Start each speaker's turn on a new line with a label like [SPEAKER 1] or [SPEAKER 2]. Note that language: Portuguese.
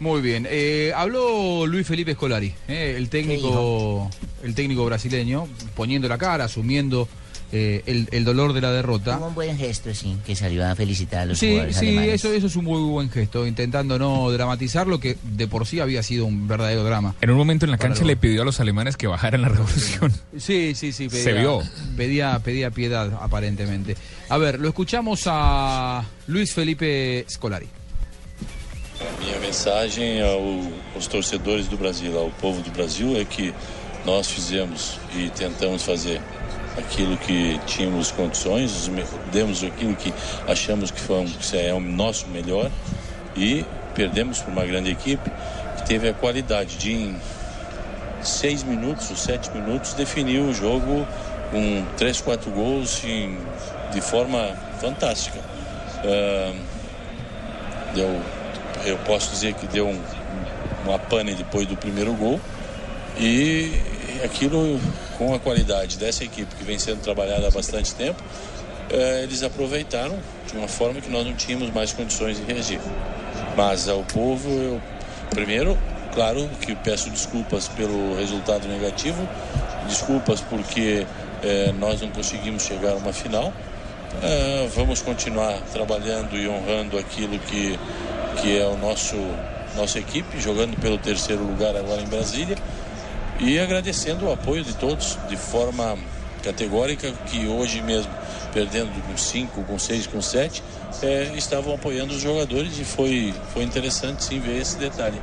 [SPEAKER 1] Muy bien. Eh, habló Luis Felipe Scolari, eh, el técnico, el técnico brasileño, poniendo la cara, asumiendo eh, el, el dolor de la derrota.
[SPEAKER 2] Tuvo un buen gesto, sí, que salió a felicitar a los
[SPEAKER 1] Sí,
[SPEAKER 2] jugadores
[SPEAKER 1] sí,
[SPEAKER 2] alemanes.
[SPEAKER 1] eso, eso es un muy buen gesto, intentando no dramatizar lo que de por sí había sido un verdadero drama.
[SPEAKER 3] En un momento en la cancha le pidió a los alemanes que bajaran la revolución.
[SPEAKER 1] Sí, sí, sí.
[SPEAKER 3] Se vio.
[SPEAKER 1] Pedía, pedía piedad, aparentemente. A ver, lo escuchamos a Luis Felipe Scolari.
[SPEAKER 4] Minha mensagem ao- aos torcedores do Brasil, ao povo do Brasil, é que nós fizemos e tentamos fazer aquilo que tínhamos condições, demos aquilo que achamos que, foi que é o nosso melhor e perdemos para uma grande equipe que teve a qualidade de, em seis minutos ou sete minutos, definir o jogo com três, quatro gols em- de forma fantástica. Ah, deu, eu posso dizer que deu um, uma pane depois do primeiro gol e aquilo com a qualidade dessa equipe que vem sendo trabalhada há bastante tempo, eh, eles aproveitaram de uma forma que nós não tínhamos mais condições de reagir. Mas ao povo, eu primeiro, claro que peço desculpas pelo resultado negativo, desculpas porque eh, nós não conseguimos chegar a uma final. Ah, vamos continuar trabalhando e honrando aquilo que, que é o nosso nossa equipe, jogando pelo terceiro lugar agora em Brasília e agradecendo o apoio de todos de forma categórica que hoje mesmo perdendo com 5, com 6, com 7 estavam apoiando os jogadores e foi, foi interessante sim ver esse detalhe.